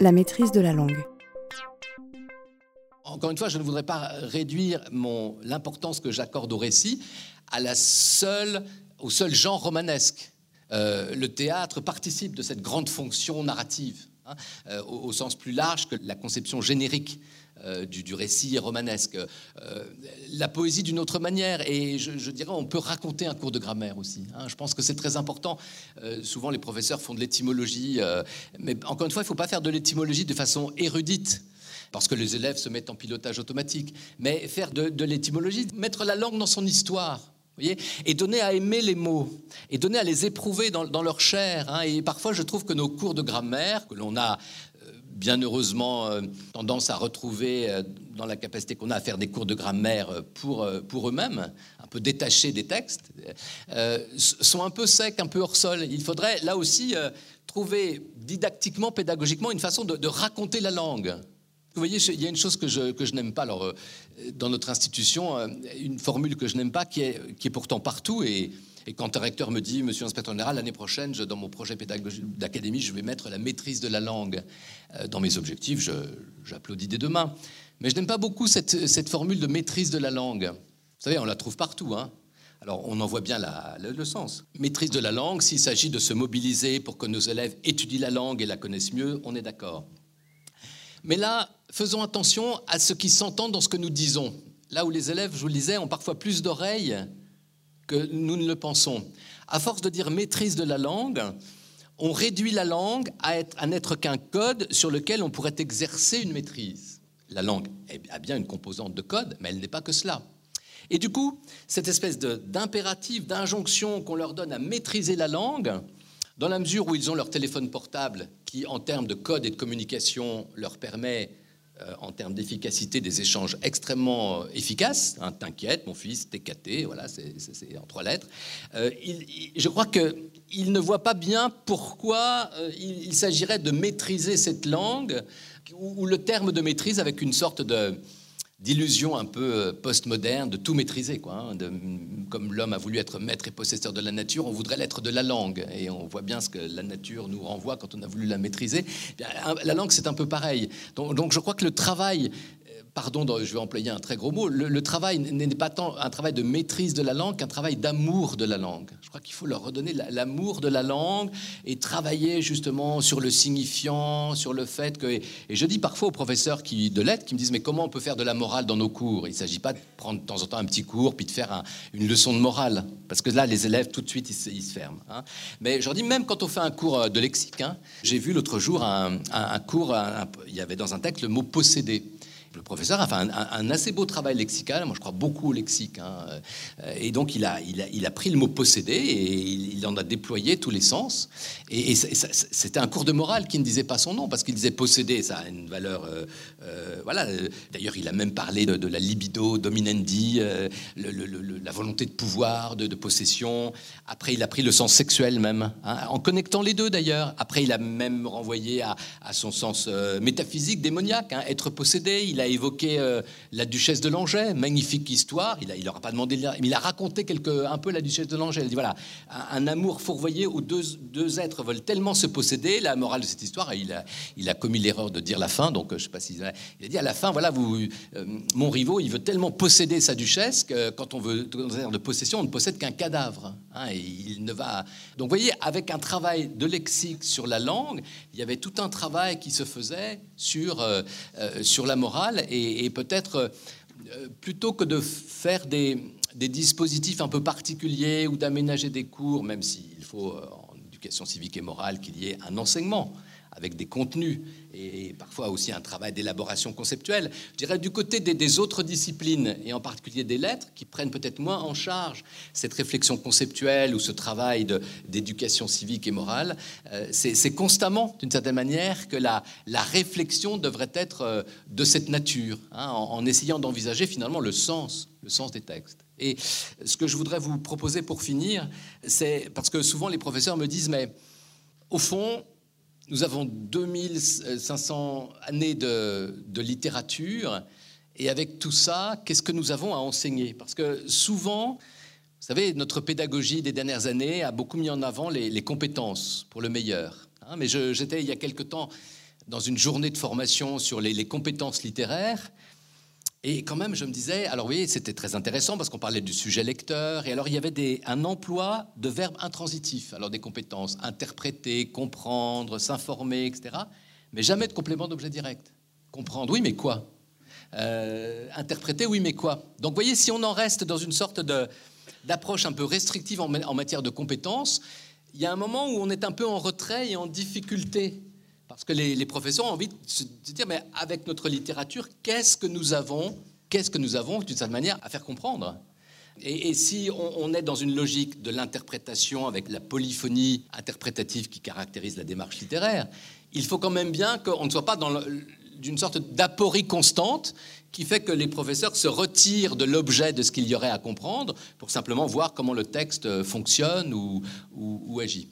la maîtrise de la langue. Encore une fois, je ne voudrais pas réduire l'importance que j'accorde au récit à la seule, au seul genre romanesque. Euh, le théâtre participe de cette grande fonction narrative, hein, euh, au, sens plus large que la conception générique euh, du, récit romanesque. la poésie d'une autre manière, et je, dirais, on peut raconter un cours de grammaire aussi. Hein. je pense que c'est très important. souvent, les professeurs font de l'étymologie, mais encore une fois, il ne faut pas faire de l'étymologie de façon érudite parce que les élèves se mettent en pilotage automatique. Mais faire de, l'étymologie, mettre la langue dans son histoire, et donner à aimer les mots, et donner à les éprouver dans, leur chair. Hein. Et parfois, je trouve que nos cours de grammaire, que l'on a euh, bien heureusement euh, tendance à retrouver euh, dans la capacité qu'on a à faire des cours de grammaire pour, pour eux-mêmes, un peu détachés des textes, sont un peu secs, un peu hors sol. Il faudrait là aussi trouver didactiquement, pédagogiquement, une façon de raconter la langue. Vous voyez, il y a une chose que je, que je n'aime pas alors, euh, dans notre institution, euh, une formule que je n'aime pas qui est, qui est pourtant partout. Et, et quand un recteur me dit, Monsieur l'inspecteur général, l'année prochaine, dans mon projet pédagogique d'académie, je vais mettre la maîtrise de la langue euh, dans mes objectifs, j'applaudis des deux mains. Mais je n'aime pas beaucoup cette, formule de maîtrise de la langue. Vous savez, on la trouve partout. Hein alors, on en voit bien le, le, sens. Maîtrise de la langue, s'il s'agit de se mobiliser pour que nos élèves étudient la langue et la connaissent mieux, on est d'accord. Mais là, faisons attention à ce qui s'entend dans ce que nous disons. Là où les élèves, je vous le disais, ont parfois plus d'oreilles que nous ne le pensons. À force de dire maîtrise de la langue, on réduit la langue à, n'être qu'un code sur lequel on pourrait exercer une maîtrise. La langue a bien une composante de code, mais elle n'est pas que cela. Et du coup, cette espèce d'impératif, d'injonction qu'on leur donne à maîtriser la langue, dans la mesure où ils ont leur téléphone portable qui, en termes de code et de communication, leur permet, en termes d'efficacité, des échanges extrêmement euh, efficaces. Hein, T'inquiète, mon fils, TKT, voilà, c'est en trois lettres. Euh, je crois qu'ils ne voient pas bien pourquoi il, s'agirait de maîtriser cette langue, ou le terme de maîtrise avec une sorte de d'illusion un peu euh, postmoderne, de tout maîtriser. Quoi, hein, comme l'homme a voulu être maître et possesseur de la nature, on voudrait l'être de la langue. Et on voit bien ce que la nature nous renvoie quand on a voulu la maîtriser. La langue, c'est un peu pareil. Donc je crois que le travail pardon, je vais employer un très gros mot, le, travail n'est pas tant un travail de maîtrise de la langue qu'un travail d'amour de la langue. Je crois qu'il faut leur redonner l'amour de la langue et travailler justement sur le signifiant, sur le fait que... Et je dis parfois aux professeurs qui, de lettres qui me disent, mais comment on peut faire de la morale dans nos cours? Il ne s'agit pas de prendre de temps en temps un petit cours puis de faire une leçon de morale, parce que là, les élèves, tout de suite, ils se, ferment. Hein. Mais je leur dis, même quand on fait un cours euh, de lexique, hein, j'ai vu l'autre jour un, cours, il y avait dans un texte le mot posséder le professeur a fait un, assez beau travail lexical. Moi, je crois beaucoup au lexique. Hein. Euh, et donc, il a, pris le mot posséder et il, en a déployé tous les sens. Et, c'était un cours de morale qui ne disait pas son nom parce qu'il disait posséder. Ça a une valeur. Euh, euh, voilà. D'ailleurs, il a même parlé de, la libido dominendi, la volonté de pouvoir, de, possession. Après, il a pris le sens sexuel même, hein, en connectant les deux d'ailleurs. Après, il a même renvoyé à, son sens métaphysique, démoniaque, hein, être possédé. A évoqué euh, la duchesse de Langeais, magnifique histoire. Il n'aura pas demandé, mais il a raconté quelque, un peu la duchesse de Langeais. Il dit voilà, un, amour fourvoyé où deux, êtres veulent tellement se posséder. La morale de cette histoire, il a, il commis l'erreur de dire la fin. Donc, je sais pas si il a dit à la fin, voilà, vous, euh, mon rivaux, il veut tellement posséder sa duchesse que quand on veut dans un de possession, on ne possède qu'un cadavre. Hein, et il ne va. Donc, voyez, avec un travail de lexique sur la langue, il y avait tout un travail qui se faisait sur, euh, sur la morale et, peut-être euh, plutôt que de faire des, dispositifs un peu particuliers ou d'aménager des cours, même s'il faut euh, en éducation civique et morale qu'il y ait un enseignement avec des contenus et parfois aussi un travail d'élaboration conceptuelle. Je dirais du côté des, autres disciplines, et en particulier des lettres, qui prennent peut-être moins en charge cette réflexion conceptuelle ou ce travail d'éducation civique et morale, euh, c'est constamment, d'une certaine manière, que la, réflexion devrait être euh, de cette nature, hein, en, essayant d'envisager finalement le sens, le sens des textes. Et ce que je voudrais vous proposer pour finir, c'est parce que souvent les professeurs me disent, mais au fond, nous avons 2500 années de, littérature, et avec tout ça, qu'est-ce que nous avons à enseigner? Parce que souvent, vous savez, notre pédagogie des dernières années a beaucoup mis en avant les, compétences pour le meilleur. Hein. mais j'étais il y a quelque temps dans une journée de formation sur les, les compétences littéraires. Et quand même, je me disais, alors oui, c'était très intéressant parce qu'on parlait du sujet lecteur, et alors il y avait un emploi de verbes intransitifs, alors des compétences interpréter, comprendre, s'informer, etc., mais jamais de complément d'objet direct. Comprendre, oui, mais quoi? Euh, Interpréter, oui, mais quoi? Donc vous voyez, si on en reste dans une sorte d'approche un peu restrictive en matière de compétences, il y a un moment où on est un peu en retrait et en difficulté parce que les, professeurs ont envie de se dire, mais avec notre littérature, qu'est-ce que nous avons, qu'est-ce que nous avons d'une certaine manière à faire comprendre? Et, si on, est dans une logique de l'interprétation avec la polyphonie interprétative qui caractérise la démarche littéraire, il faut quand même bien qu'on ne soit pas dans d'une sorte d'aporie constante qui fait que les professeurs se retirent de l'objet de ce qu'il y aurait à comprendre pour simplement voir comment le texte fonctionne ou agit.